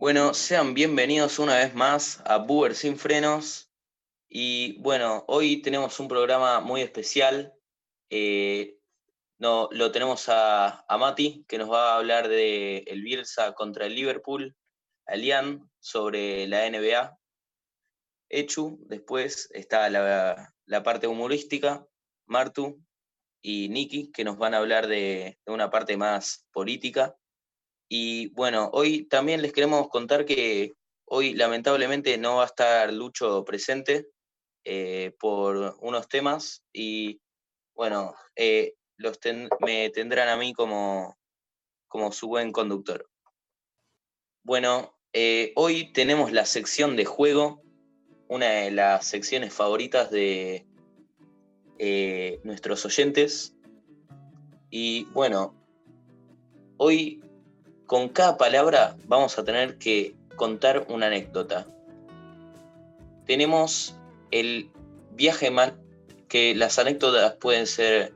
Bueno, sean bienvenidos una vez más a Buber sin frenos. Y bueno, hoy tenemos un programa muy especial. Eh, no, lo tenemos a, Mati, que nos va a hablar de el Bielsa contra el Liverpool, a Lian sobre la NBA. Echu, después está la, parte humorística, Martu y Niki, que nos van a hablar de una parte más política. Y bueno, hoy también les queremos contar que hoy lamentablemente no va a estar Lucho presente eh, por unos temas y bueno, eh, los me tendrán a mí como, como su buen conductor. Bueno, eh, hoy tenemos la sección de juego, una de las secciones favoritas de nuestros oyentes. Y bueno, hoy con cada palabra vamos a tener que contar una anécdota. Tenemos el viaje mal, que las anécdotas pueden ser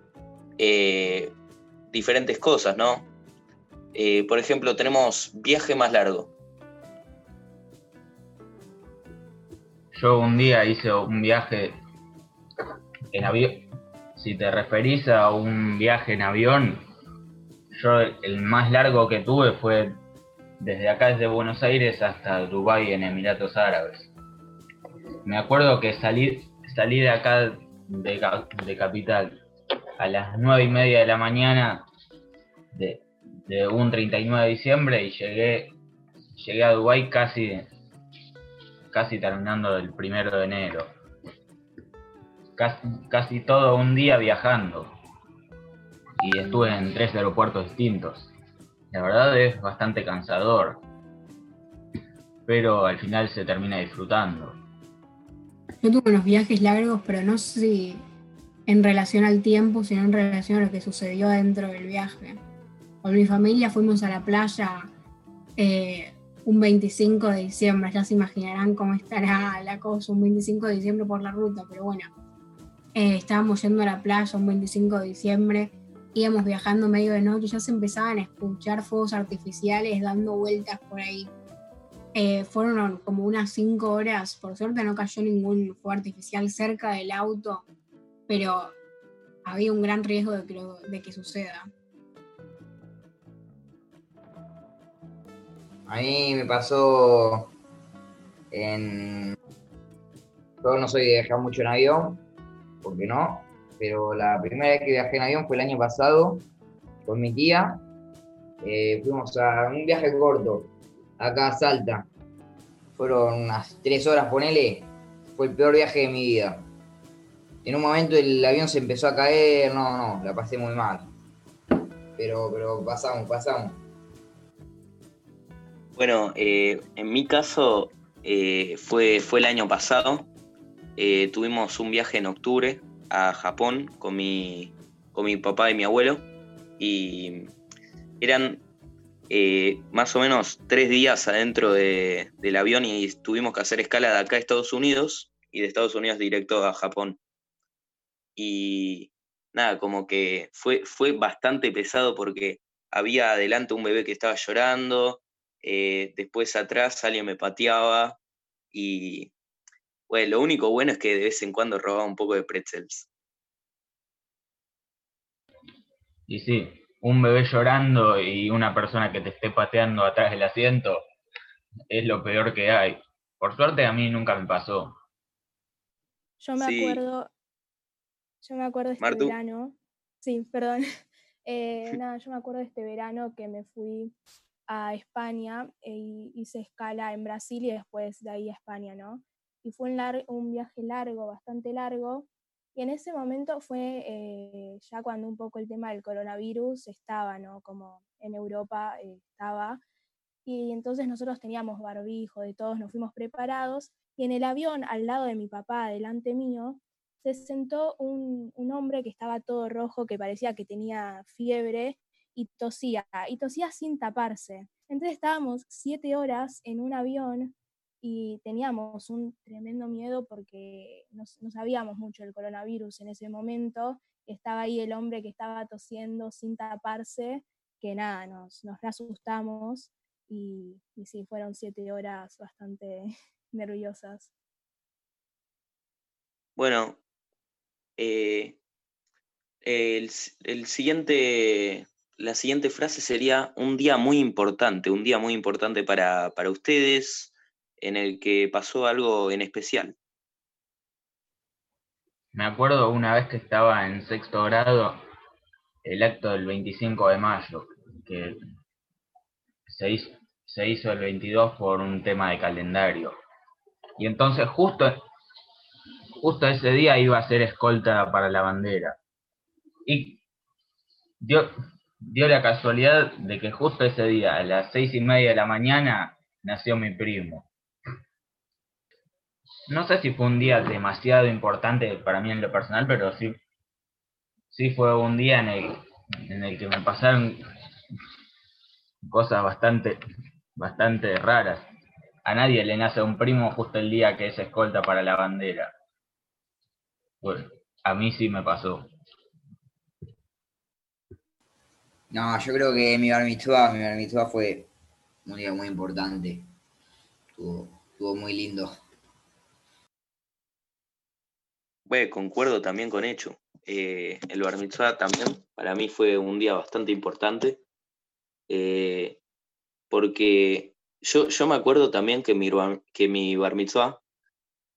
eh, diferentes cosas, ¿no? Eh, por ejemplo, tenemos viaje más largo. Yo un día hice un viaje en avión. Si te referís a un viaje en avión, yo el más largo que tuve fue desde acá, desde Buenos Aires hasta Dubái en Emiratos Árabes. Me acuerdo que salí, salí de acá de, Capital a las nueve y media de la mañana de, un 39 de diciembre y llegué, llegué a Dubái casi, casi terminando el primero de enero. Casi, casi todo un día viajando y estuve en tres aeropuertos distintos. La verdad es bastante cansador, pero al final se termina disfrutando. Yo tuve unos viajes largos, pero no sé en relación al tiempo, sino en relación a lo que sucedió dentro del viaje. Con mi familia fuimos a la playa eh, un 25 de diciembre, ya se imaginarán cómo estará la cosa un 25 de diciembre por la ruta, pero bueno, eh, estábamos yendo a la playa un 25 de diciembre íbamos viajando medio de noche, ya se empezaban a escuchar fuegos artificiales dando vueltas por ahí. Eh, fueron como unas cinco horas, por suerte no cayó ningún fuego artificial cerca del auto, pero había un gran riesgo de que, de que suceda. A mí me pasó en... Yo no soy de viajar mucho en avión, porque no, pero la primera vez que viajé en avión fue el año pasado con mi tía. Eh, fuimos a un viaje corto, acá a Salta. Fueron unas tres horas, ponele. Fue el peor viaje de mi vida. En un momento el avión se empezó a caer, no, no, la pasé muy mal. Pero, pero pasamos, pasamos. Bueno, eh, en mi caso eh, fue, fue el año pasado. tuvimos un viaje en octubre a Japón con mi, con mi papá y mi abuelo y eran eh, más o menos tres días adentro del avión y tuvimos que hacer escala de acá a Estados Unidos y de Estados Unidos directo a Japón. Y nada, como que fue, fue bastante pesado porque había adelante un bebé que estaba llorando, eh, después atrás alguien me pateaba y bueno, lo único bueno es que de vez en cuando robaba un poco de pretzels. Y sí, un bebé llorando y una persona que te esté pateando atrás del asiento es lo peor que hay. Por suerte a mí nunca me pasó. Yo me acuerdo, yo me acuerdo de este verano, sí, perdón, eh, nada, yo me acuerdo de este verano que me fui a España e hice escala en Brasil y después de ahí a España, ¿no? Y fue un, un viaje largo, bastante largo, y en ese momento fue eh, ya cuando un poco el tema del coronavirus estaba, ¿no? Como en Europa eh, estaba, y entonces nosotros teníamos barbijo, de todos nos fuimos preparados, y en el avión, al lado de mi papá, delante mío, se sentó un, un hombre que estaba todo rojo, que parecía que tenía fiebre, y tosía, y tosía sin taparse. Entonces estábamos siete horas en un avión y teníamos un tremendo miedo porque no, sabíamos mucho del coronavirus en ese momento. Estaba ahí el hombre que estaba tosiendo sin taparse, que nada, nos, nos asustamos. y, y sí, fueron siete horas bastante nerviosas. Bueno, eh, el, siguiente, la siguiente frase sería un día muy importante, un día muy importante para, para ustedes, en el que pasó algo en especial. Me acuerdo una vez que estaba en sexto grado, el acto del 25 de mayo, que se hizo, el 22 por un tema de calendario. Y entonces justo, justo ese día iba a ser escolta para la bandera. Y dio, dio la casualidad de que justo ese día, a las seis y media de la mañana, nació mi primo. No sé si fue un día demasiado importante para mí en lo personal, pero sí, sí fue un día en el, en el que me pasaron cosas bastante, bastante raras. A nadie le nace un primo justo el día que es escolta para la bandera. Bueno, a mí sí me pasó. No, yo creo que mi bar mitzvah, mi bar fue un día muy importante. Estuvo, muy lindo. Bueno, concuerdo también con Hecho. Eh, el bar mitzvah también para mí fue un día bastante importante. Eh, porque yo, yo me acuerdo también que mi, que mi bar mitzvah,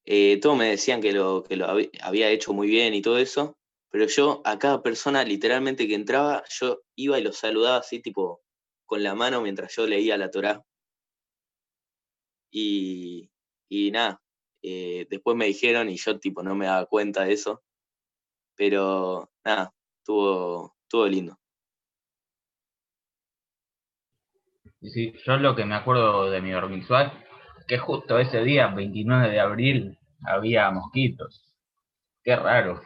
eh, todos me decían que lo, que lo había hecho muy bien y todo eso, pero yo a cada persona literalmente que entraba, yo iba y lo saludaba así tipo con la mano mientras yo leía la Torá. Y, y nada, eh, después me dijeron y yo tipo no me daba cuenta de eso, pero nada, estuvo, estuvo lindo. Sí, yo lo que me acuerdo de mi es que justo ese día, 29 de abril, había mosquitos. Qué raro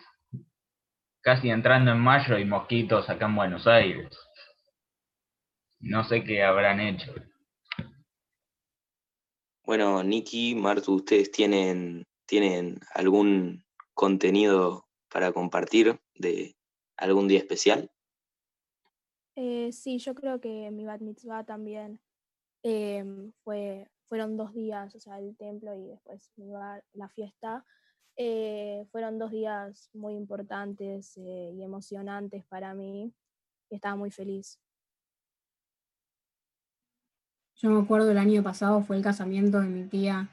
casi entrando en mayo y mosquitos acá en Buenos Aires. No sé qué habrán hecho. Bueno, Nicky, Martu, ¿ustedes tienen, tienen algún contenido para compartir de algún día especial? Eh, sí, yo creo que mi bat mitzvah también em, fue, fueron dos días, o sea, el templo y después la fiesta. Eh, fueron dos días muy importantes eh, y emocionantes para mí. estaba muy feliz. Yo me acuerdo el año pasado fue el casamiento de mi tía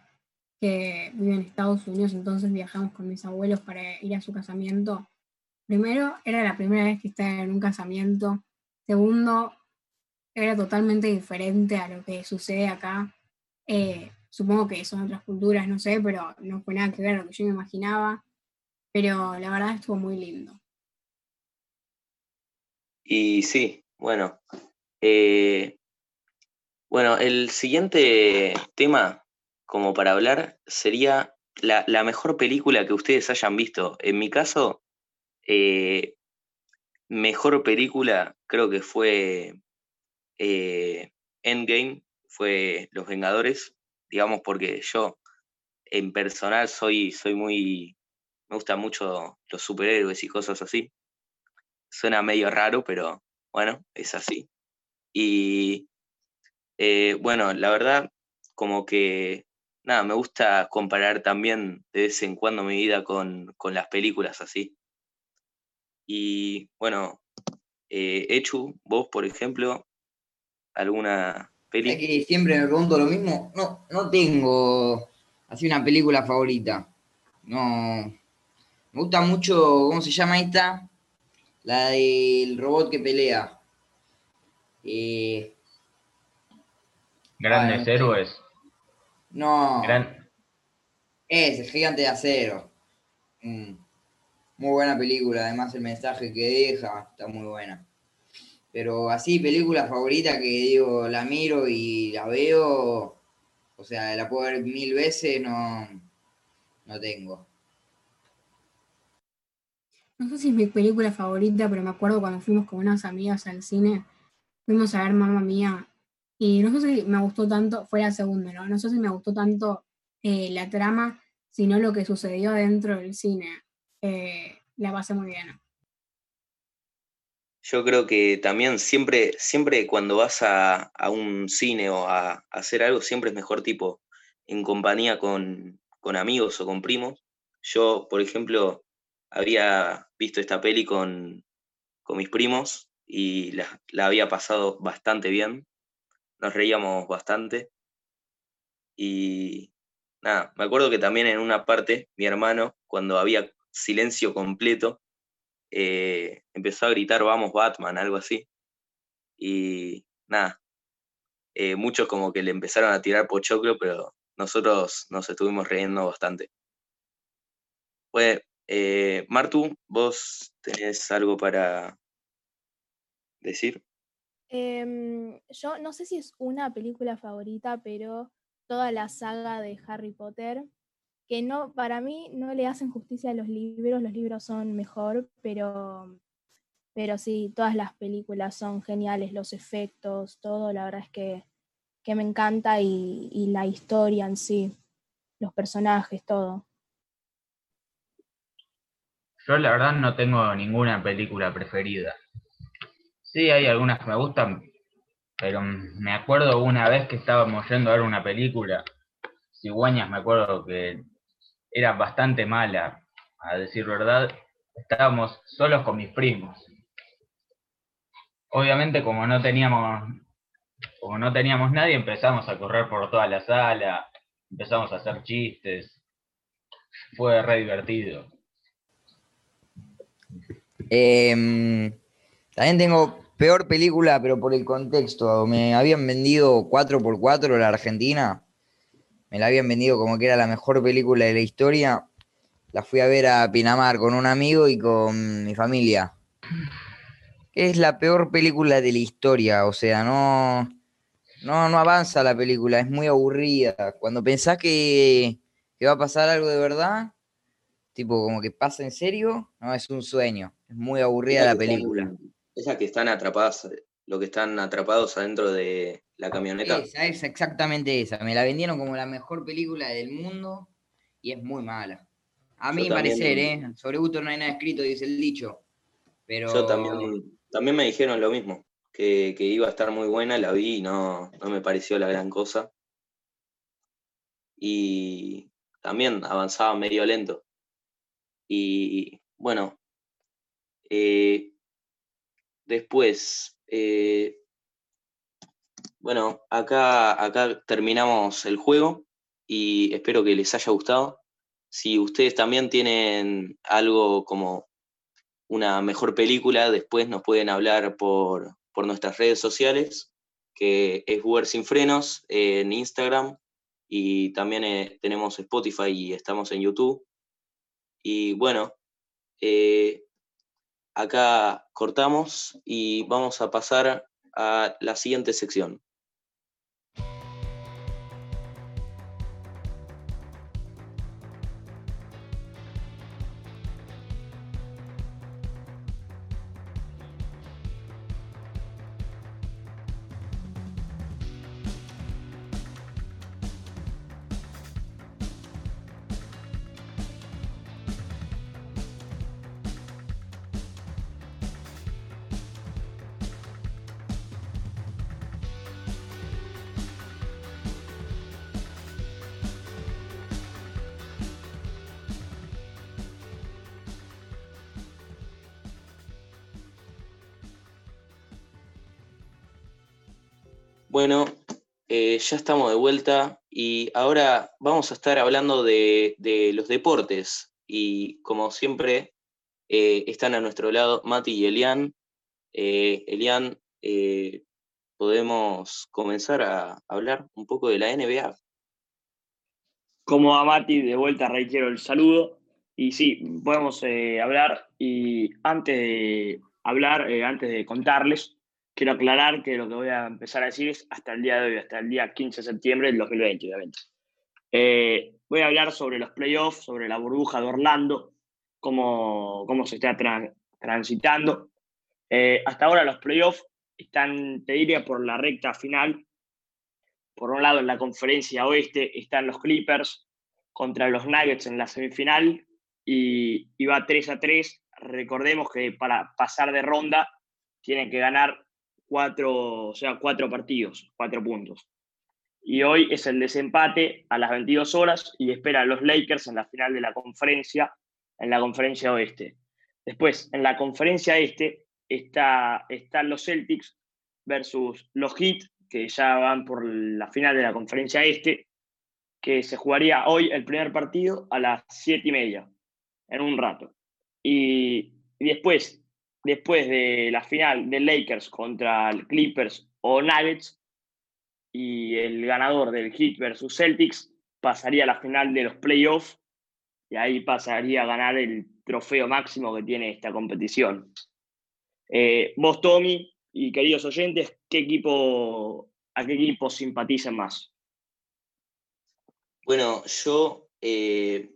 que vive en Estados Unidos, entonces viajamos con mis abuelos para ir a su casamiento. Primero, era la primera vez que estaba en un casamiento. Segundo, era totalmente diferente a lo que sucede acá. Eh, Supongo que son otras culturas, no sé, pero no fue nada que ver a lo que yo me imaginaba. Pero la verdad estuvo muy lindo. Y sí, bueno. Eh, bueno, el siguiente tema, como para hablar, sería la, mejor película que ustedes hayan visto. En mi caso, eh, mejor película creo que fue eh, Endgame, fue Los Vengadores digamos, porque yo en personal soy, soy muy, me gustan mucho los superhéroes y cosas así. Suena medio raro, pero bueno, es así. Y eh, bueno, la verdad, como que, nada, me gusta comparar también de vez en cuando mi vida con, las películas así. Y bueno, eh, Echu, vos, por ejemplo, alguna que siempre me pregunto lo mismo. No, no tengo así una película favorita. No. Me gusta mucho, ¿cómo se llama esta? La del robot que pelea. Eh, Grandes ah, héroes. No. Es el gigante de acero. Mm. Muy buena película, además el mensaje que deja está muy buena. Pero así, película favorita que digo, la miro y la veo, o sea, la puedo ver mil veces, no, no tengo. No sé si es mi película favorita, pero me acuerdo cuando fuimos con unas amigas al cine, fuimos a ver Mamma Mía, y no sé si me gustó tanto, fue la segunda, ¿no? No sé si me gustó tanto eh, la trama, sino lo que sucedió dentro del cine. Eh, la pasé muy bien. yo creo que también siempre, siempre cuando vas a, un cine o a, hacer algo, siempre es mejor tipo en compañía con, amigos o con primos. Yo, por ejemplo, había visto esta peli con, mis primos y la, la, había pasado bastante bien. Nos reíamos bastante. Y nada, me acuerdo que también en una parte, mi hermano, cuando había silencio completo, eh, empezó a gritar, vamos Batman, algo así. Y nada, eh, muchos como que le empezaron a tirar pochoclo, pero nosotros nos estuvimos riendo bastante. Pues, eh, Martu, ¿vos tenés algo para decir? Em, yo no sé si es una película favorita, pero toda la saga de Harry Potter que no, para mí no le hacen justicia a los libros, los libros son mejor, pero, pero sí, todas las películas son geniales, los efectos, todo, la verdad es que, me encanta y, y, la historia en sí, los personajes, todo. Yo la verdad no tengo ninguna película preferida. Sí, hay algunas que me gustan, pero me acuerdo una vez que estábamos yendo a ver una película, Cigüeñas, me acuerdo que era bastante mala, a decir verdad. Estábamos solos con mis primos. Obviamente, como no teníamos, como no teníamos nadie, empezamos a correr por toda la sala, empezamos a hacer chistes. Fue re divertido. Em, también tengo peor película, pero por el contexto. Me habían vendido 4x4 la Argentina me la habían vendido como que era la mejor película de la historia. La fui a ver a Pinamar con un amigo y con mi familia. Es la peor película de la historia, o sea, no, no, no avanza la película, es muy aburrida. Cuando pensás que, que va a pasar algo de verdad, tipo como que pasa en serio, no, es un sueño. Es muy aburrida la película. Esa que están atrapadas, lo que están atrapados adentro de, la camioneta. Esa es exactamente esa. Me la vendieron como la mejor película del mundo y es muy mala. A mí parecer, ¿eh? Sobre gusto no hay nada escrito, dice el dicho. Pero... Yo también, también me dijeron lo mismo, que, iba a estar muy buena, la vi y no, no me pareció la gran cosa. Y también avanzaba medio lento. Y bueno, eh, después, eh, bueno, acá, acá terminamos el juego y espero que les haya gustado. Si ustedes también tienen algo como una mejor película, después nos pueden hablar por, nuestras redes sociales, que es Uber Sin Frenos en Instagram y también eh, tenemos Spotify y estamos en YouTube. Y bueno, eh, acá cortamos y vamos a pasar a la siguiente sección. Bueno, eh, ya estamos de vuelta y ahora vamos a estar hablando de, los deportes. Y como siempre, eh, están a nuestro lado Mati y Elian. Eh, Elian, podemos comenzar a hablar un poco de la NBA. Como a Mati, de vuelta reitero el saludo. Y sí, podemos hablar. Y antes de hablar, antes de contarles, quiero aclarar que lo que voy a empezar a decir es hasta el día de hoy, hasta el día 15 de septiembre del 2020, obviamente. Eh, voy a hablar sobre los playoffs, sobre la burbuja de Orlando, cómo, cómo se está transitando. Eh, hasta ahora los playoffs están, te diría, por la recta final. Por un lado, en la conferencia oeste están los Clippers contra los Nuggets en la semifinal y, y va 3 a 3. Recordemos que para pasar de ronda tienen que ganar cuatro, o sea, cuatro partidos, cuatro puntos. Y hoy es el desempate a las 22 horas y espera a los Lakers en la final de la conferencia, en la conferencia oeste. Después, en la conferencia este, está, están los Celtics versus los Heat, que ya van por la final de la conferencia este, que se jugaría hoy el primer partido a las 7 y media, en un rato. Y, después, después de la final de Lakers contra Clippers o Nuggets, y el ganador del Heat versus Celtics pasaría a la final de los playoffs y ahí pasaría a ganar el trofeo máximo que tiene esta competición. Eh, vos, Tommy, y queridos oyentes, ¿qué equipo, ¿a qué equipo simpatizan más? Bueno, yo eh,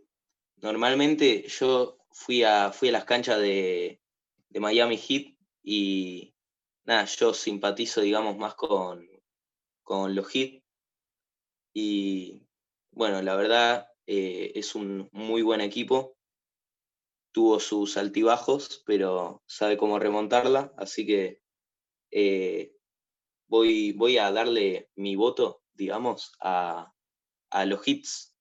normalmente yo fui a, fui a las canchas de, Miami Heat y nada, yo simpatizo, digamos, más con, con los Heat. Y bueno, la verdad eh, es un muy buen equipo. Tuvo sus altibajos, pero sabe cómo remontarla, así que eh, voy, voy a darle mi voto, digamos, a, a los hits.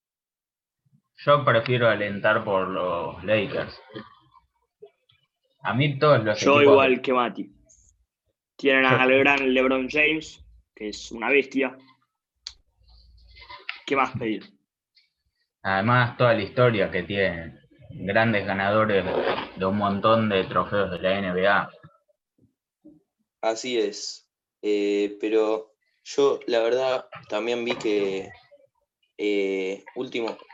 Yo prefiero alentar por los Lakers. A mí todos los Yo igual que Mati. Tienen al gran LeBron James, que es una bestia. ¿Qué más pedir? Además, toda la historia que tienen. Grandes ganadores de un montón de trofeos de la NBA. Así es. Eh, pero yo, la verdad, también vi que eh,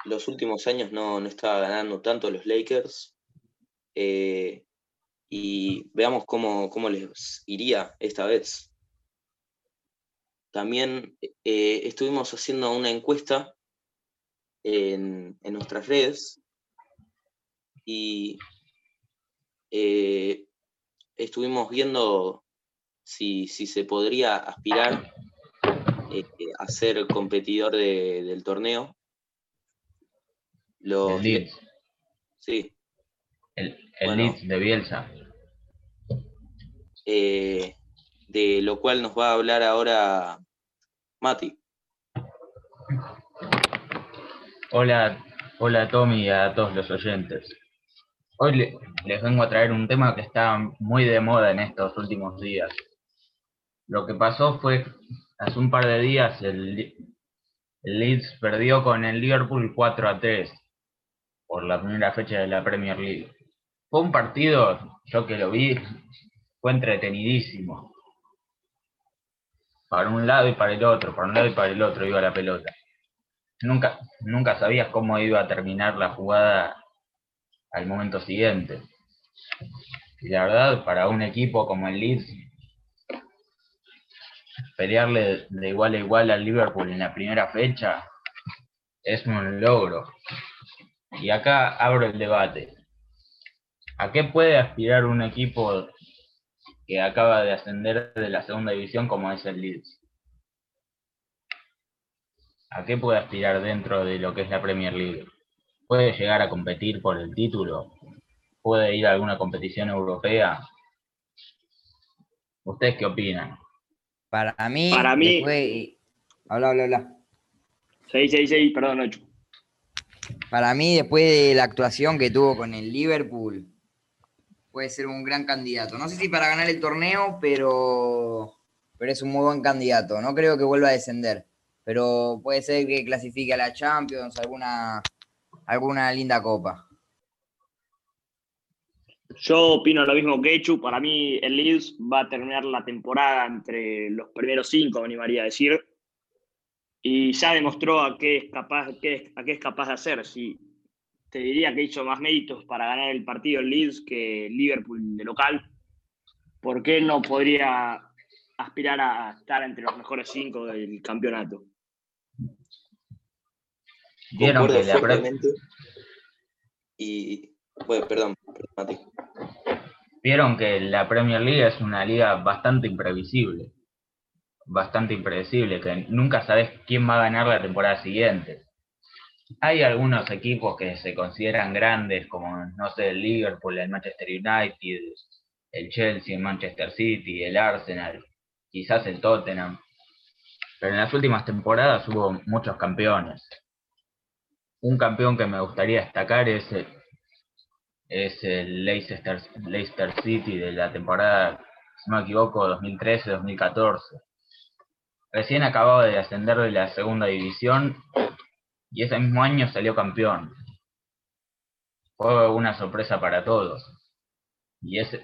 los últimos años no, estaba ganando tanto los Lakers. Eh, y veamos cómo, les iría esta vez. También eh, estuvimos haciendo una encuesta en, nuestras redes y estuvimos viendo si, si se podría aspirar eh, a ser competidor del torneo. el Leeds. Sí. El, Leeds de Bielsa. Eh, de lo cual nos va a hablar ahora Mati. Hola, hola Tommy y a todos los oyentes. Hoy les vengo a traer un tema que está muy de moda en estos últimos días. Lo que pasó fue hace un par de días el, Leeds perdió con el Liverpool 4 a 3 por la primera fecha de la Premier League. Fue un partido, yo que lo vi, fue entretenidísimo. Para un lado y para el otro, para un lado y para el otro iba la pelota. Nunca, nunca sabías cómo iba a terminar la jugada al momento siguiente. Y la verdad, para un equipo como el Leeds, pelearle de igual a igual al Liverpool en la primera fecha es un logro. Y acá abro el debate. ¿A qué puede aspirar un equipo que acaba de ascender de la segunda división como es el Leeds? ¿A qué puede aspirar dentro de lo que es la Premier League? ¿Puede llegar a competir por el título? ¿Puede ir a alguna competición europea? ¿Ustedes qué opinan? Para mí. Para mí. Habla, habla, habla. 6, 6, 6, perdón, 8. Para mí, después de la actuación que tuvo con el Liverpool, puede ser un gran candidato. No sé si para ganar el torneo, pero, pero es un muy buen candidato. No creo que vuelva a descender, pero puede ser que clasifique a la Champions, alguna, alguna linda copa. Yo opino lo mismo que Echu. Para mí, el Leeds va a terminar la temporada entre los primeros cinco, me animaría a decir. Y ya demostró a qué es capaz, a qué es capaz de hacer. Si te diría que hizo más méritos para ganar el partido el Leeds que Liverpool de local. ¿Por qué no podría aspirar a estar entre los mejores cinco del campeonato? Vieron que Y, bueno, perdón, perdón Vieron que la Premier League es una liga bastante imprevisible, bastante impredecible, que nunca sabes quién va a ganar la temporada siguiente. Hay algunos equipos que se consideran grandes, como, no sé, el Liverpool, el Manchester United, el Chelsea, el Manchester City, el Arsenal, quizás el Tottenham. Pero en las últimas temporadas hubo muchos campeones. Un campeón que me gustaría destacar es el, es el Leicester, Leicester City de la temporada, si no me equivoco, 2013-2014. Recién acababa de ascender de la segunda división y ese mismo año salió campeón. Fue una sorpresa para todos. Y ese,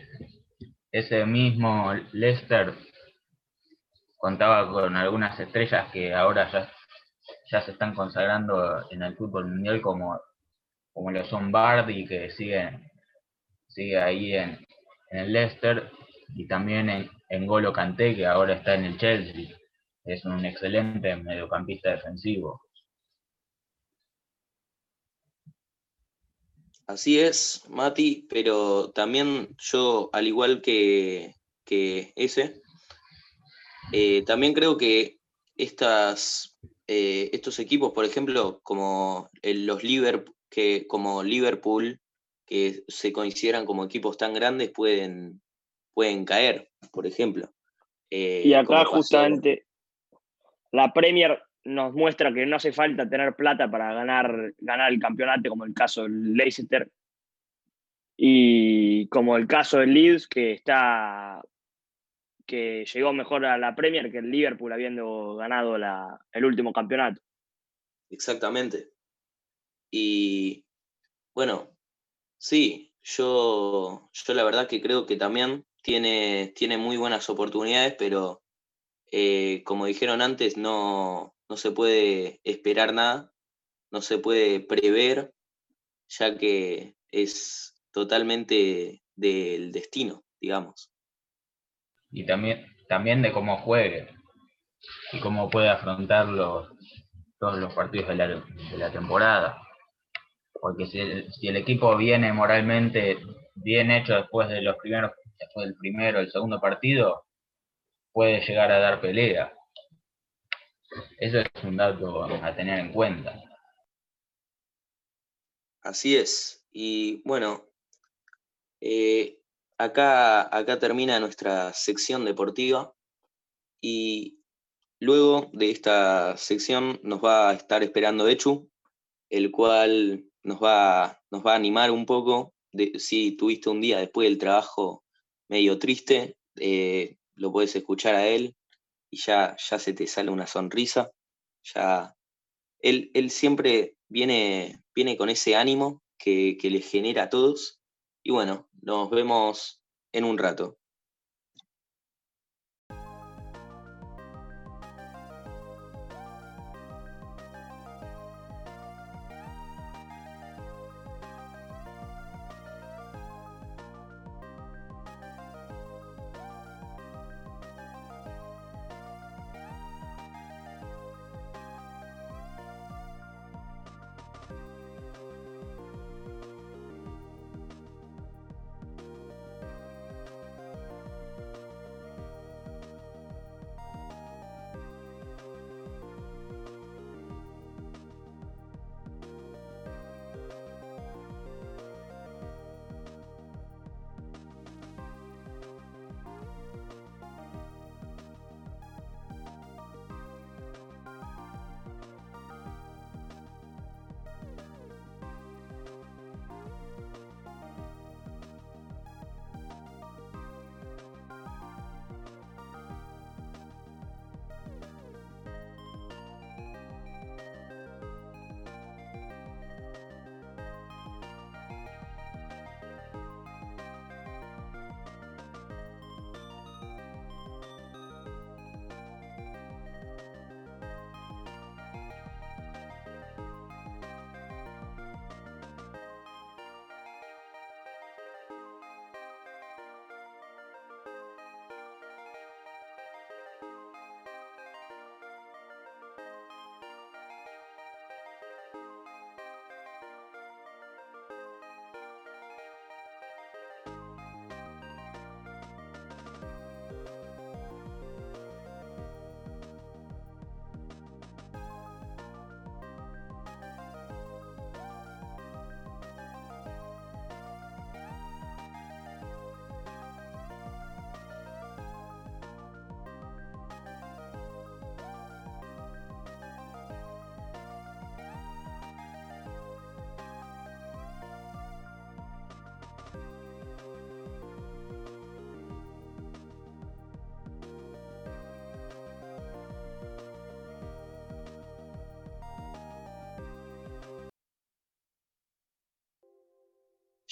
ese mismo Leicester contaba con algunas estrellas que ahora ya, ya se están consagrando en el fútbol mundial como, como lo son Bardi que sigue, sigue ahí en, el Leicester y también en, en Golo Kanté que ahora está en el Chelsea. Es un excelente mediocampista defensivo. Así es, Mati, pero también yo, al igual que, ese, eh, también creo que estas, eh, estos equipos, por ejemplo, como los Liverpool, que, como Liverpool, que se consideran como equipos tan grandes, pueden, pueden caer, por ejemplo. Eh, y acá justamente la Premier nos muestra que no hace falta tener plata para ganar, ganar el campeonato, como el caso del Leicester. Y como el caso del Leeds, que está que llegó mejor a la Premier que el Liverpool habiendo ganado la, el último campeonato. Exactamente. Y bueno, sí, yo, yo la verdad que creo que también tiene, tiene muy buenas oportunidades, pero eh, como dijeron antes, no, no se puede esperar nada, no se puede prever, ya que es totalmente del destino, digamos. Y también, también de cómo juegue y cómo puede afrontar todos los partidos de la, temporada. Porque si el, si el, equipo viene moralmente bien hecho después de los primeros, después del primero, el segundo partido, puede llegar a dar pelea. Eso es un dato a tener en cuenta. Así es. Y bueno, eh, acá, acá termina nuestra sección deportiva y luego de esta sección nos va a estar esperando Echu, el cual nos va, nos va a animar un poco. De, si tuviste un día después del trabajo medio triste, eh, lo puedes escuchar a él y ya, ya se te sale una sonrisa. Ya, él, él siempre viene, viene con ese ánimo que, que le genera a todos. Y bueno, nos vemos en un rato.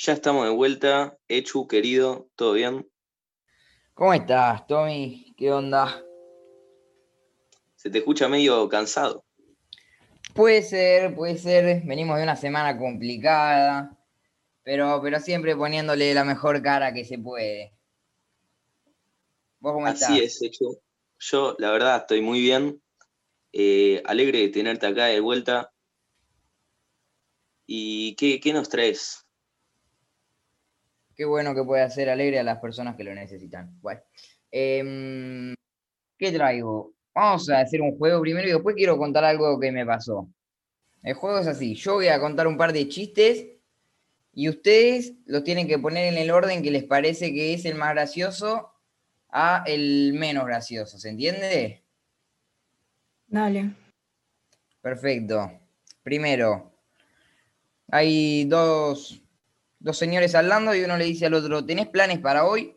Ya estamos de vuelta. Echu, querido, ¿todo bien? ¿Cómo estás, Tommy? ¿Qué onda? Se te escucha medio cansado. Puede ser, puede ser. Venimos de una semana complicada, pero, pero siempre poniéndole la mejor cara que se puede. ¿Vos cómo Así es, Echu. Yo, la verdad, estoy muy bien. Eh, alegre de tenerte acá de vuelta. ¿Y qué, qué nos traes? Qué bueno que puede hacer alegre a las personas que lo necesitan. Bueno, em, ¿qué traigo? Vamos a hacer un juego primero y después quiero contar algo que me pasó. El juego es así, yo voy a contar un par de chistes y ustedes los tienen que poner en el orden que les parece que es el más gracioso a el menos gracioso, ¿se entiende? Dale. Perfecto. Primero, hay dos dos señores hablando y uno le dice al otro, ¿tenés planes para hoy?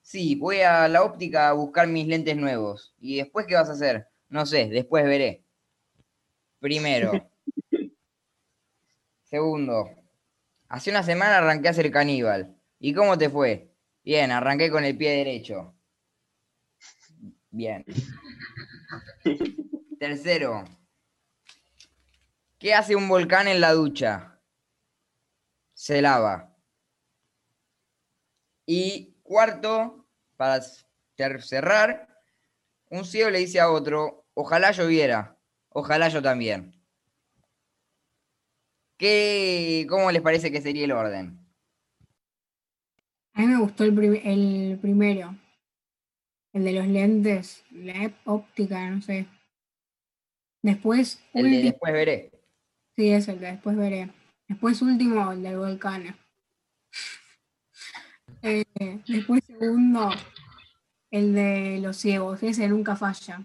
Sí, voy a la óptica a buscar mis lentes nuevos. ¿Y después qué vas a hacer? No sé, después veré. Primero. Segundo. Hace una semana arranqué a ser caníbal. ¿Y cómo te fue? Bien, arranqué con el pie derecho. Bien. Tercero. ¿Qué hace un volcán en la ducha? Se lava. Y cuarto, para cerrar, un ciego le dice a otro, ojalá lloviera, ojalá yo también. ¿Qué, ¿Cómo les parece que sería el orden? A mí me gustó el, el primero, el de los lentes, la óptica, no sé. Después... El de después veré. Sí, es el de después veré. Después último, el del volcán. Eh, después segundo, el de los ciegos. Ese nunca falla.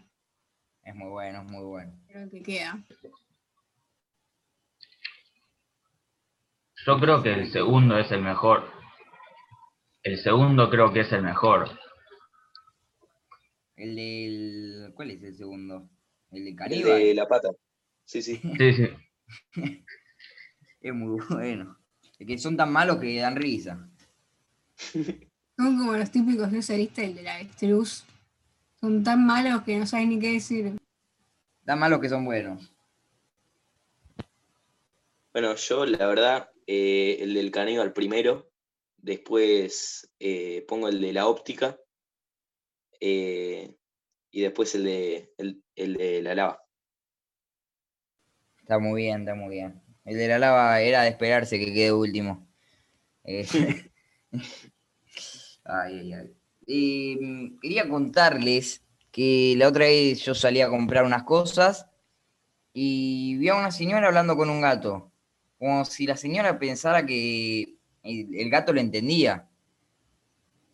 Es muy bueno, es muy bueno. Creo que queda. Yo creo que el segundo es el mejor. El segundo creo que es el mejor. El del. ¿Cuál es el segundo? El de Caníbal. El de la pata. Sí, sí. Sí, sí. Es muy bueno. Es que son tan malos que dan risa. Son como los típicos de ¿viste? El de la avestruz. Son tan malos que no saben ni qué decir. Tan malos que son buenos. Bueno, yo la verdad, eh, el del caníbal primero, después eh, pongo el de la óptica eh, y después el de, el de la lava. Está muy bien, está muy bien. El de la lava era de esperarse que quede último. Eh, ay, ay, ay. Mm, quería contarles que la otra vez yo salí a comprar unas cosas y vi a una señora hablando con un gato. Como si la señora pensara que el, gato lo entendía.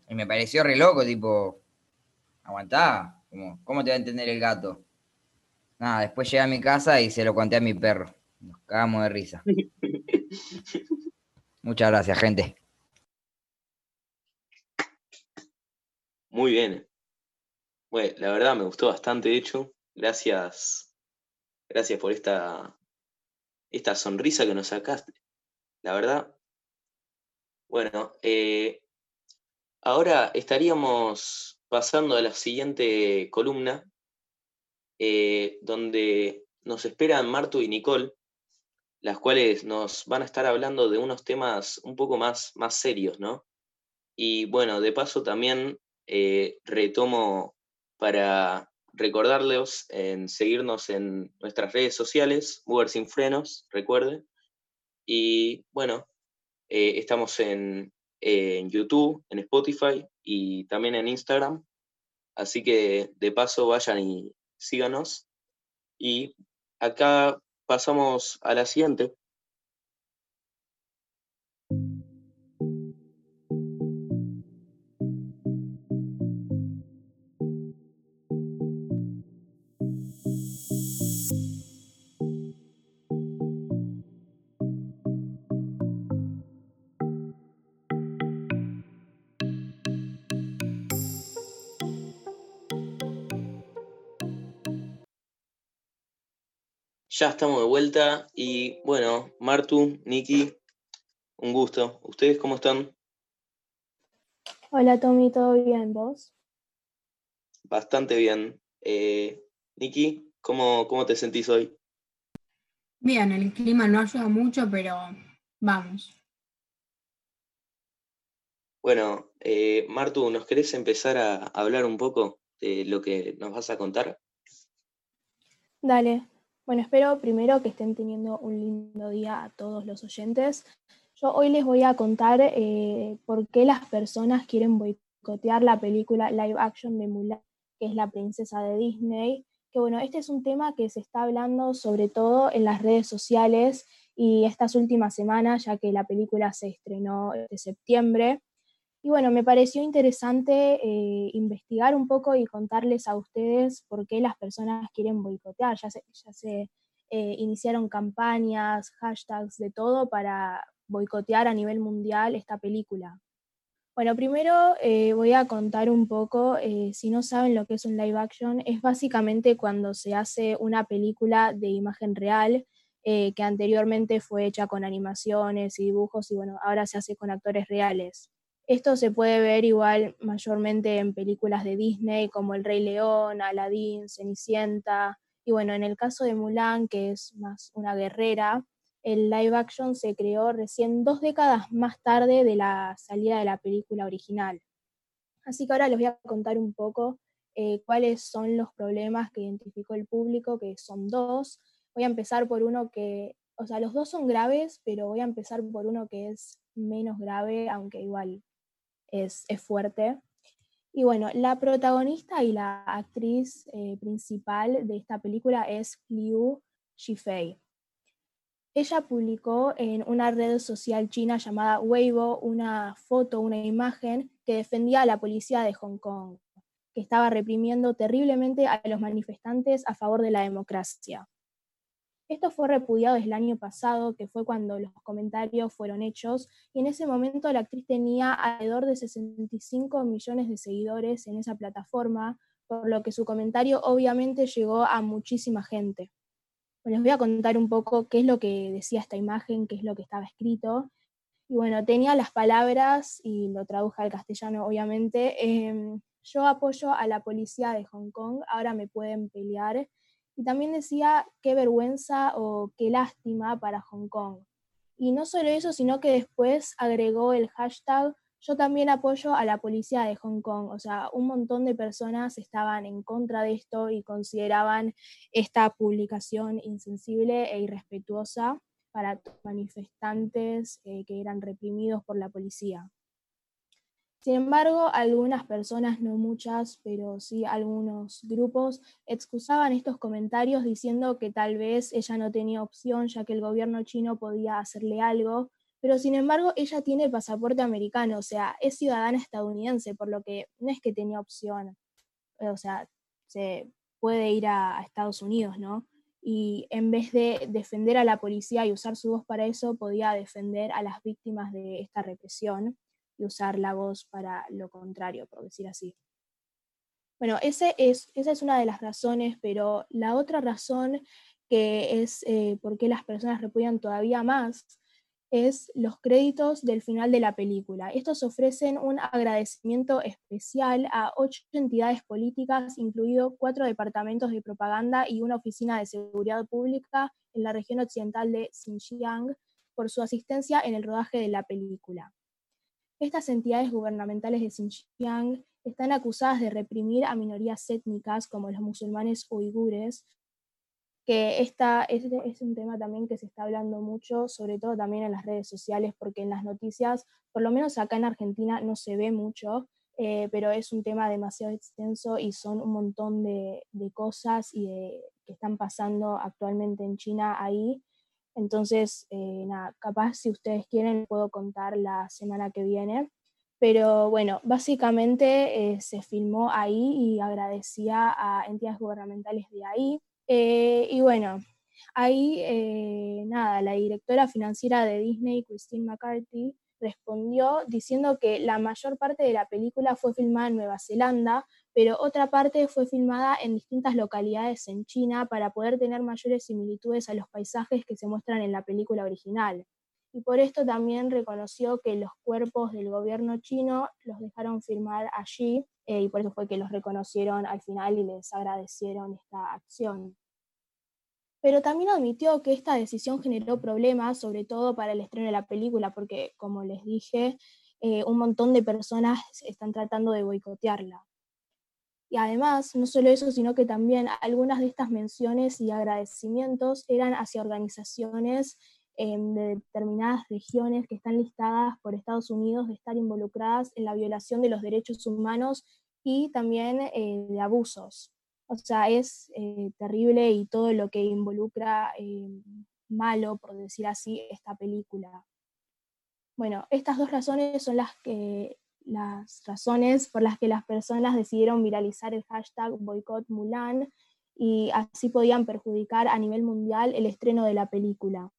Y me pareció re loco, tipo, aguantá, como, ¿cómo te va a entender el gato? Nada, después llegué a mi casa y se lo conté a mi perro. Nos cagamos de risa. Muchas gracias, gente. Muy bien. Bueno, la verdad me gustó bastante, de hecho. Gracias. Gracias por esta, esta sonrisa que nos sacaste. La verdad. Bueno, eh, ahora estaríamos pasando a la siguiente columna, eh, donde nos esperan Martu y Nicole las cuales nos van a estar hablando de unos temas un poco más, más serios, ¿no? Y bueno, de paso también eh, retomo para recordarles en seguirnos en nuestras redes sociales, Mover Sin Frenos, recuerden. Y bueno, eh, estamos en, en, YouTube, en Spotify y también en Instagram. Así que de paso vayan y síganos. Y acá pasamos a la siguiente. Ya estamos de vuelta y bueno, Martu, Niki, Un gusto. ¿Ustedes cómo están? Hola Tommy, ¿todo bien? ¿Vos? Bastante bien. Eh, Niki, ¿cómo, ¿cómo te sentís hoy? Bien, el clima no ayuda mucho, pero vamos. Bueno, eh, Martu, ¿nos querés empezar a hablar un poco de lo que nos vas a contar? Dale. Bueno, espero primero que estén teniendo un lindo día a todos los oyentes. Yo hoy les voy a contar eh, por qué las personas quieren boicotear la película live action de Mulan, que es la princesa de Disney. Que bueno, este es un tema que se está hablando sobre todo en las redes sociales y estas últimas semanas, ya que la película se estrenó de septiembre. Y bueno, me pareció interesante eh, investigar un poco y contarles a ustedes por qué las personas quieren boicotear. Ya se, ya se eh, iniciaron campañas, hashtags, de todo para boicotear a nivel mundial esta película. Bueno, primero eh, voy a contar un poco, si no saben lo que es un live action, es básicamente cuando se hace una película de imagen real, que anteriormente fue hecha con animaciones y dibujos y bueno, ahora se hace con actores reales. Esto se puede ver igual mayormente en películas de Disney como El Rey León, Aladdin, Cenicienta. Y bueno, en el caso de Mulan, que es más una guerrera, el live action se creó recién dos décadas más tarde de la salida de la película original. Así que ahora les voy a contar un poco eh, cuáles son los problemas que identificó el público, que son dos. Voy a empezar por uno que, o sea, los dos son graves, pero voy a empezar por uno que es menos grave, aunque igual es, fuerte. Y bueno, la protagonista y la actriz eh, principal de esta película es Liu Shifei. Ella publicó en una red social china llamada Weibo una foto, una imagen que defendía a la policía de Hong Kong, que estaba reprimiendo terriblemente a los manifestantes a favor de la democracia. Esto fue repudiado desde el año pasado, que fue cuando los comentarios fueron hechos, y en ese momento la actriz tenía alrededor de 65 millones de seguidores en esa plataforma, por lo que su comentario obviamente llegó a muchísima gente. les voy a contar un poco qué es lo que decía esta imagen, qué es lo que estaba escrito. Y bueno, tenía las palabras, y lo traduje al castellano obviamente, em, yo apoyo a la policía de Hong Kong, ahora me pueden pelear y también decía qué vergüenza o qué lástima para Hong Kong. Y no solo eso, sino que después agregó el hashtag yo también apoyo a la policía de Hong Kong. O sea, un montón de personas estaban en contra de esto y consideraban esta publicación insensible e irrespetuosa para manifestantes eh, que eran reprimidos por la policía. Sin embargo, algunas personas, no muchas, pero sí algunos grupos, excusaban estos comentarios diciendo que tal vez ella no tenía opción ya que el gobierno chino podía hacerle algo, pero sin embargo ella tiene pasaporte americano, o sea, es ciudadana estadounidense, por lo que no es que tenía opción, o sea, se puede ir a, a Estados Unidos, ¿no? Y en vez de defender a la policía y usar su voz para eso, podía defender a las víctimas de esta represión y usar la voz para lo contrario, por decir así. Bueno, ese es, esa es una de las razones, pero la otra razón que es eh, por qué las personas repudian todavía más es los créditos del final de la película. Estos ofrecen un agradecimiento especial a ocho entidades políticas, incluido cuatro departamentos de propaganda y una oficina de seguridad pública en la región occidental de Xinjiang, por su asistencia en el rodaje de la película. Estas entidades gubernamentales de Xinjiang están acusadas de reprimir a minorías étnicas como los musulmanes uigures, que esta es, es, un tema también que se está hablando mucho, sobre todo también en las redes sociales, porque en las noticias, por lo menos acá en Argentina, no se ve mucho, eh, pero es un tema demasiado extenso y son un montón de, de cosas y de, que están pasando actualmente en China ahí entonces, eh, nada, capaz si ustedes quieren puedo contar la semana que viene. Pero bueno, básicamente eh, se filmó ahí y agradecía a entidades gubernamentales de ahí. Eh, y bueno, ahí, nada, la directora financiera de Disney, Christine McCarthy, respondió diciendo que la mayor parte de la película fue filmada en Nueva Zelanda, pero otra parte fue filmada en distintas localidades en China para poder tener mayores similitudes a los paisajes que se muestran en la película original. y por esto también reconoció que los cuerpos del gobierno chino los dejaron firmar allí eh, y por eso fue que los reconocieron al final y les agradecieron esta acción. Pero también admitió que esta decisión generó problemas, sobre todo para el estreno de la película, porque, como les dije, eh, un montón de personas están tratando de boicotearla. Y además, no solo eso, sino que también algunas de estas menciones y agradecimientos eran hacia organizaciones em, de determinadas regiones que están listadas por Estados Unidos de estar involucradas en la violación de los derechos humanos y también eh, de abusos. O sea, es eh, terrible y todo lo que involucra em, malo, por decir así, esta película. Bueno, estas dos razones son las, que, las razones por las que las personas decidieron viralizar el hashtag boicot Mulan y así podían perjudicar a nivel mundial el estreno de la película.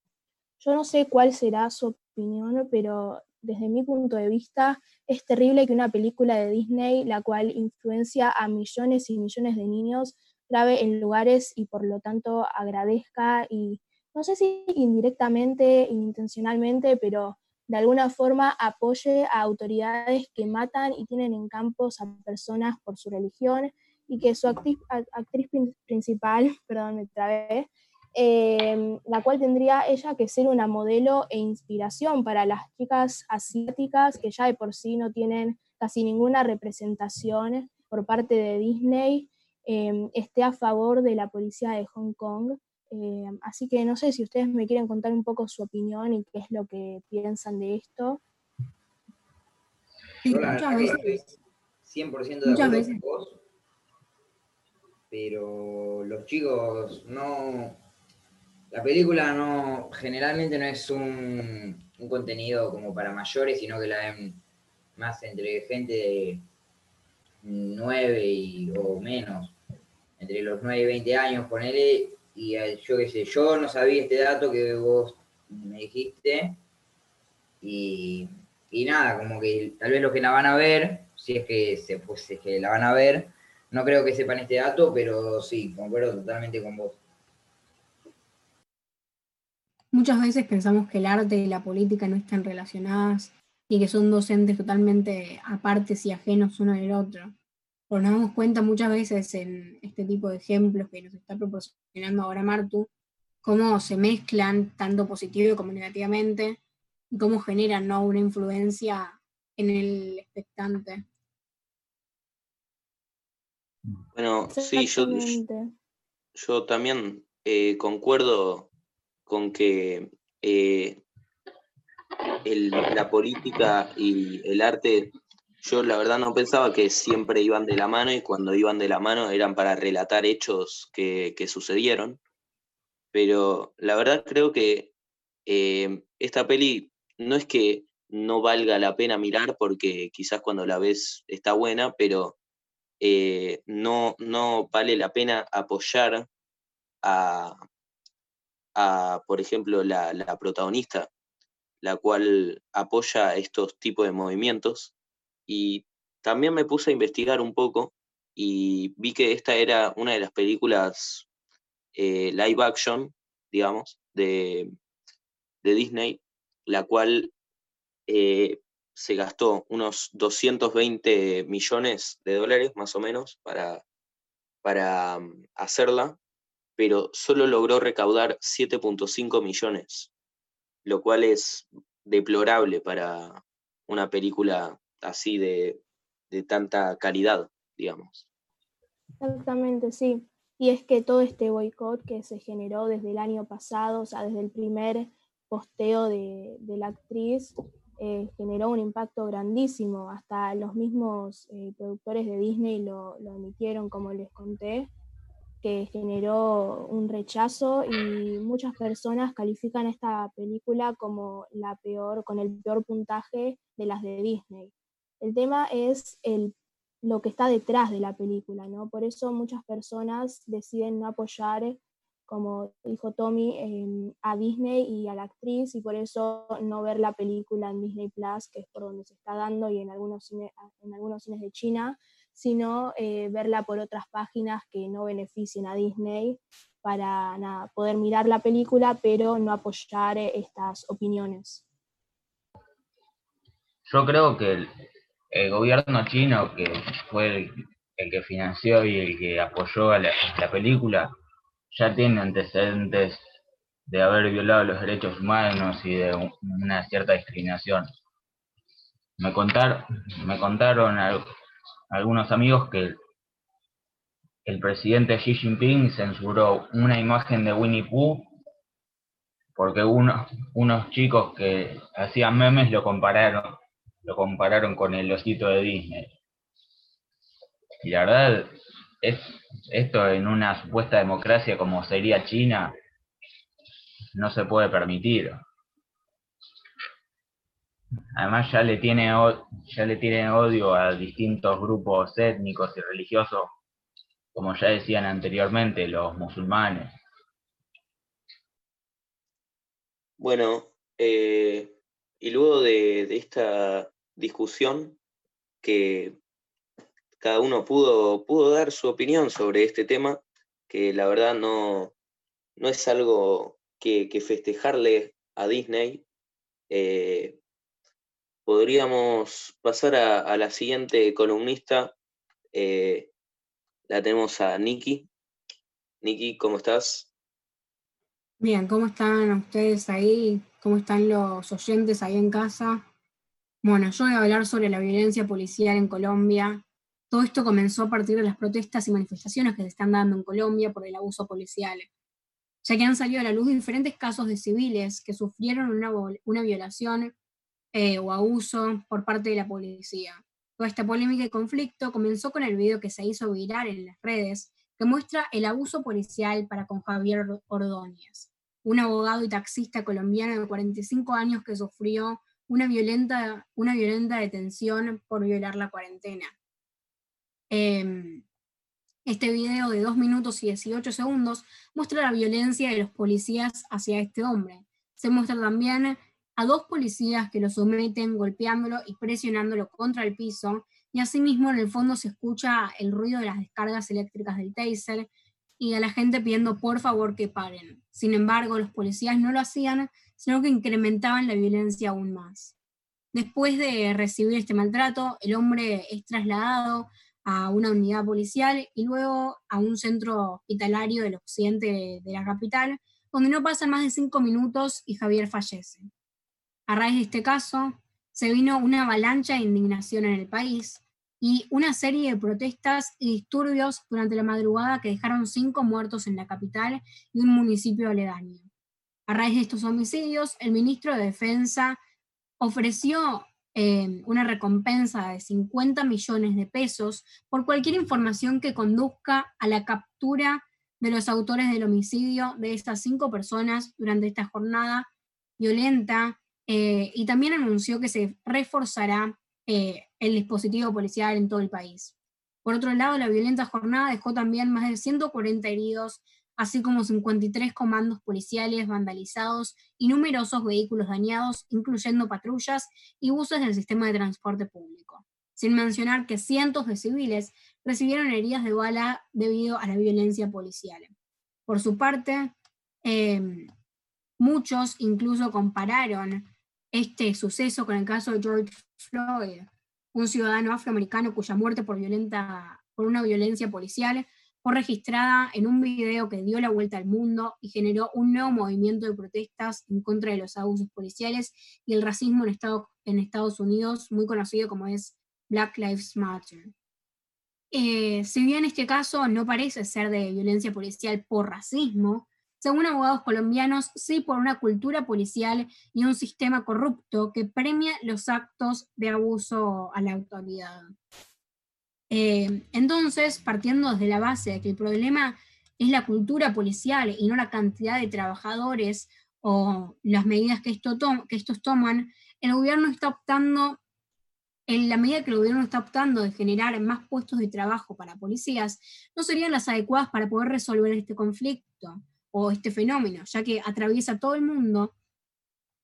Yo no sé cuál será su opinión, pero desde mi punto de vista es terrible que una película de Disney, la cual influencia a millones y millones de niños, grabe en lugares y por lo tanto agradezca y no sé si indirectamente, intencionalmente, pero de alguna forma apoye a autoridades que matan y tienen en campos a personas por su religión y que su actriz, actriz principal, perdón, me trabé, em, la cual tendría ella que ser una modelo e inspiración para las chicas asiáticas que ya de por sí no tienen casi ninguna representación por parte de Disney, em, esté a favor de la policía de Hong Kong eh, así que no sé si ustedes me quieren contar un poco su opinión y qué es lo que piensan de esto. Yo la muchas veces. 100% de acuerdo con vos, pero los chicos no... La película no generalmente no es un, contenido como para mayores, sino que la ven más entre gente de 9 y, o menos, entre los 9 y 20 años, ponele, y eh, yo qué sé, yo no sabía este dato que vos me dijiste y, nada, como que tal vez los que la van a ver, si es que se, pues, es que la van a ver, no creo que sepan este dato, pero sí, concuerdo totalmente con vos. Muchas veces pensamos que el arte y la política no están relacionadas y que son docentes totalmente apartes y ajenos uno del otro. Pero nos damos cuenta muchas veces en este tipo de ejemplos que nos está proporcionando ahora Martu, cómo se mezclan tanto positivo como negativamente y cómo generan ¿no? una influencia en el expectante. Bueno, sí, yo, yo también eh, concuerdo con que eh, la política y el arte yo la verdad no pensaba que siempre iban de la mano y cuando iban de la mano eran para relatar hechos que, sucedieron. Pero la verdad creo que eh, esta peli no es que no valga la pena mirar porque quizás cuando la ves está buena, pero eh, no, no vale la pena apoyar a, por ejemplo, la, la protagonista, la cual apoya estos tipos de movimientos y también me puse a investigar un poco y vi que esta era una de las películas eh, live action, digamos, de, Disney, la cual eh, se gastó unos 220 millones de dólares más o menos para, para mm, hacerla, pero solo logró recaudar 7.5 millones, lo cual es deplorable para una película así de, tanta calidad, digamos. Exactamente, sí. Y es que todo este boicot que se generó desde el año pasado, o sea, desde el primer posteo de, la actriz, eh, generó un impacto grandísimo. Hasta los mismos eh, productores de Disney lo, lo, emitieron, como les conté, que generó un rechazo y muchas personas califican esta película como la peor, con el peor puntaje de las de Disney. El tema es el, lo que está detrás de la película, ¿no? Por eso muchas personas deciden no apoyar, como dijo Tommy, a Disney y a la actriz, y por eso no ver la película en Disney Plus, que es por donde se está dando, y en algunos, cines de China, sino eh, verla por otras páginas que no beneficien a Disney para poder mirar la película, pero no apoyar estas opiniones. yo creo que el, gobierno chino, que fue el, que financió y el que apoyó a la, película, ya tiene antecedentes de haber violado los derechos humanos y de una cierta discriminación. Me contaron, me contaron algunos amigos que el presidente Xi Jinping censuró una imagen de Winnie Pooh porque unos chicos que hacían memes lo compararon, lo compararon con el osito de Disney. Y la verdad, es, esto en una supuesta democracia como sería China, no se puede permitir. Además ya le tiene ya le tiene odio a distintos grupos étnicos y religiosos como ya decían anteriormente, los musulmanes. Bueno, eh, y luego de, esta discusión que cada uno pudo, pudo dar su opinión sobre este tema, que la verdad no, no es algo que, festejarle a Disney. Eh, podríamos pasar a, la siguiente columnista, eh, la tenemos a Nikki. Nikki, ¿cómo estás? Bien, ¿cómo están ustedes ahí? ¿Cómo están los oyentes ahí en casa? Bueno, yo voy a hablar sobre la violencia policial en Colombia. Todo esto comenzó a partir de las protestas y manifestaciones que se están dando en Colombia por el abuso policial, ya que han salido a la luz diferentes casos de civiles que sufrieron una, violación eh, o abuso por parte de la policía. Toda esta polémica y conflicto comenzó con el video que se hizo viral en las redes, que muestra el abuso policial para con Javier Ordóñez, un abogado y taxista colombiano de 45 años que sufrió una violenta, una violenta detención por violar la cuarentena. Em, este video de 2 minutos y 18 segundos muestra la violencia de los policías hacia este hombre. Se muestra también a dos policías que lo someten golpeándolo y presionándolo contra el piso, y asimismo en el fondo se escucha el ruido de las descargas eléctricas del taser y a la gente pidiendo por favor que paren. Sin embargo, los policías no lo hacían, sino que incrementaban la violencia aún más. Después de recibir este maltrato, el hombre es trasladado a una unidad policial y luego a un centro hospitalario del occidente de la capital, donde no pasan más de cinco minutos y Javier fallece. A raíz de este caso, se vino una avalancha de indignación en el país y una serie de protestas y disturbios durante la madrugada que dejaron cinco muertos en la capital y un municipio aledaño. A raíz de estos homicidios, el ministro de Defensa ofreció eh, una recompensa de 50 millones de pesos por cualquier información que conduzca a la captura de los autores del homicidio de estas cinco personas durante esta jornada violenta eh, y también anunció que se reforzará eh, el dispositivo policial en todo el país. Por otro lado, la violenta jornada dejó también más de 140 heridos, así como 53 comandos policiales vandalizados y numerosos vehículos dañados, incluyendo patrullas y buses del sistema de transporte público. Sin mencionar que cientos de civiles recibieron heridas de bala debido a la violencia policial. Por su parte, eh, muchos incluso compararon este suceso con el caso de George Floyd, un ciudadano afroamericano cuya muerte por, violenta, por una violencia policial fue registrada en un video que dio la vuelta al mundo y generó un nuevo movimiento de protestas en contra de los abusos policiales y el racismo en, Estados Unidos, muy conocido como es Black Lives Matter. Eh, si bien este caso no parece ser de violencia policial por racismo, según abogados colombianos, sí por una cultura policial y un sistema corrupto que premia los actos de abuso a la autoridad. Eh, entonces, partiendo desde la base de que el problema es la cultura policial y no la cantidad de trabajadores o las medidas que, que estos toman, el gobierno está optando, en la medida que el gobierno está optando de generar más puestos de trabajo para policías, no serían las adecuadas para poder resolver este conflicto o este fenómeno, ya que atraviesa todo el mundo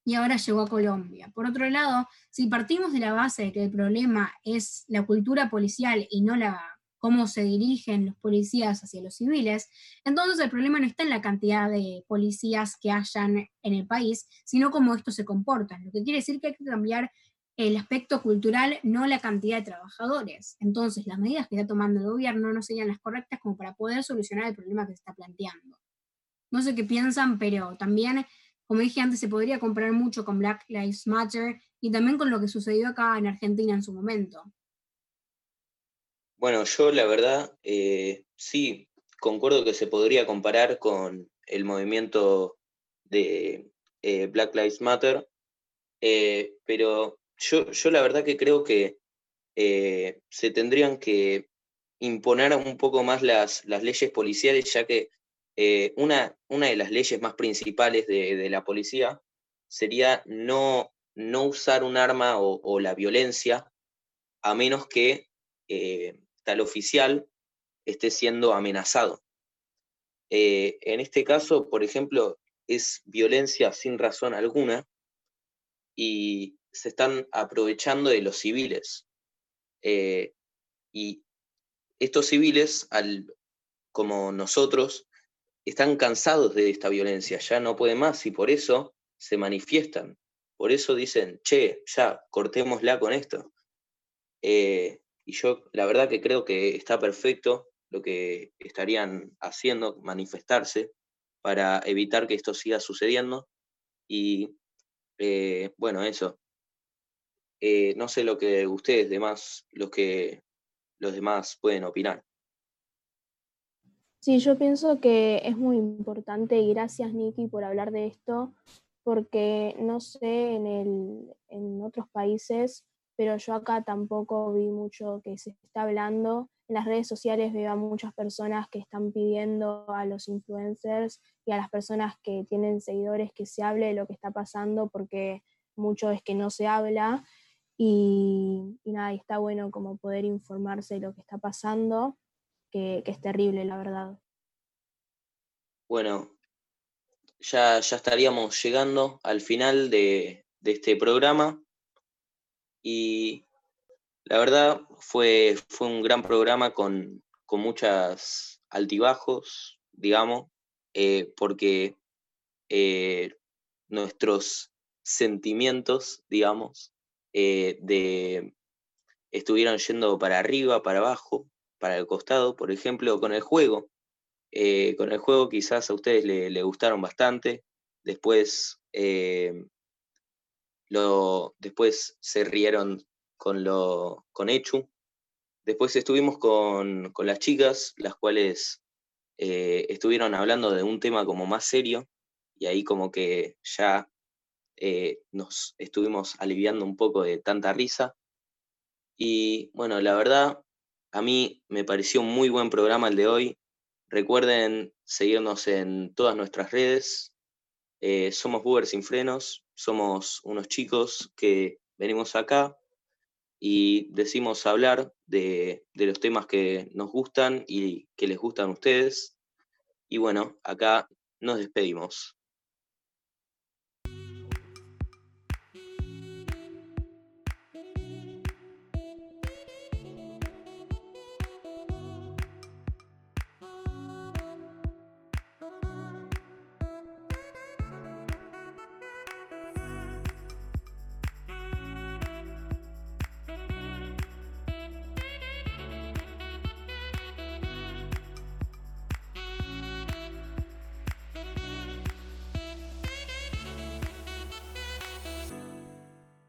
y ahora llegó a Colombia. Por otro lado, si partimos de la base de que el problema es la cultura policial y no la cómo se dirigen los policías hacia los civiles, entonces el problema no está en la cantidad de policías que hayan en el país, sino cómo estos se comportan. Lo que quiere decir que hay que cambiar el aspecto cultural, no la cantidad de trabajadores. Entonces, las medidas que está tomando el gobierno no serían las correctas como para poder solucionar el problema que se está planteando. No sé qué piensan, pero también, como dije antes, se podría comparar mucho con Black Lives Matter y también con lo que sucedió acá en Argentina en su momento. Bueno, yo la verdad, eh, sí, concuerdo que se podría comparar con el movimiento de eh, Black Lives Matter, eh, pero yo, yo, la verdad que creo que se tendrían que imponer un poco más las, las leyes policiales, ya que una, una, de las leyes más principales de, la policía sería no, no, usar un arma o, la violencia a menos que tal oficial esté siendo amenazado. Eh, en este caso, por ejemplo, es violencia sin razón alguna y se están aprovechando de los civiles. Eh, y estos civiles, al, como nosotros, están cansados de esta violencia, ya no pueden más y por eso se manifiestan. Por eso dicen, che, ya, cortémosla con esto. Eh, y yo la verdad que creo que está perfecto lo que estarían haciendo, manifestarse, para evitar que esto siga sucediendo. Y eh, bueno, eso. Eh, no sé lo que ustedes demás, los que los demás pueden opinar. Sí, yo pienso que es muy importante y gracias Nicky por hablar de esto, porque no sé en, el, en otros países pero yo acá tampoco vi mucho que se está hablando. En las redes sociales veo a muchas personas que están pidiendo a los influencers y a las personas que tienen seguidores que se hable de lo que está pasando porque mucho es que no se habla y, nada, está bueno como poder informarse de lo que está pasando, que, es terrible, la verdad. Bueno, ya, ya estaríamos llegando al final de, este programa. Y la verdad fue, fue un gran programa con, con muchas altibajos, digamos, eh, porque eh, nuestros sentimientos, digamos, eh, de, estuvieron yendo para arriba, para abajo, para el costado, por ejemplo, con el juego. con el juego quizás a ustedes le, gustaron bastante, después después se rieron con, lo, con Echu. Después estuvimos con, las chicas, las cuales eh, estuvieron hablando de un tema como más serio y ahí como que ya eh, nos estuvimos aliviando un poco de tanta risa. Y bueno, la verdad, a mí me pareció un muy buen programa el de hoy. Recuerden seguirnos en todas nuestras redes. Eh, somos Uber Sin Frenos somos unos chicos que venimos acá y decimos hablar de, de, los temas que nos gustan y que les gustan a ustedes. Y bueno, acá nos despedimos.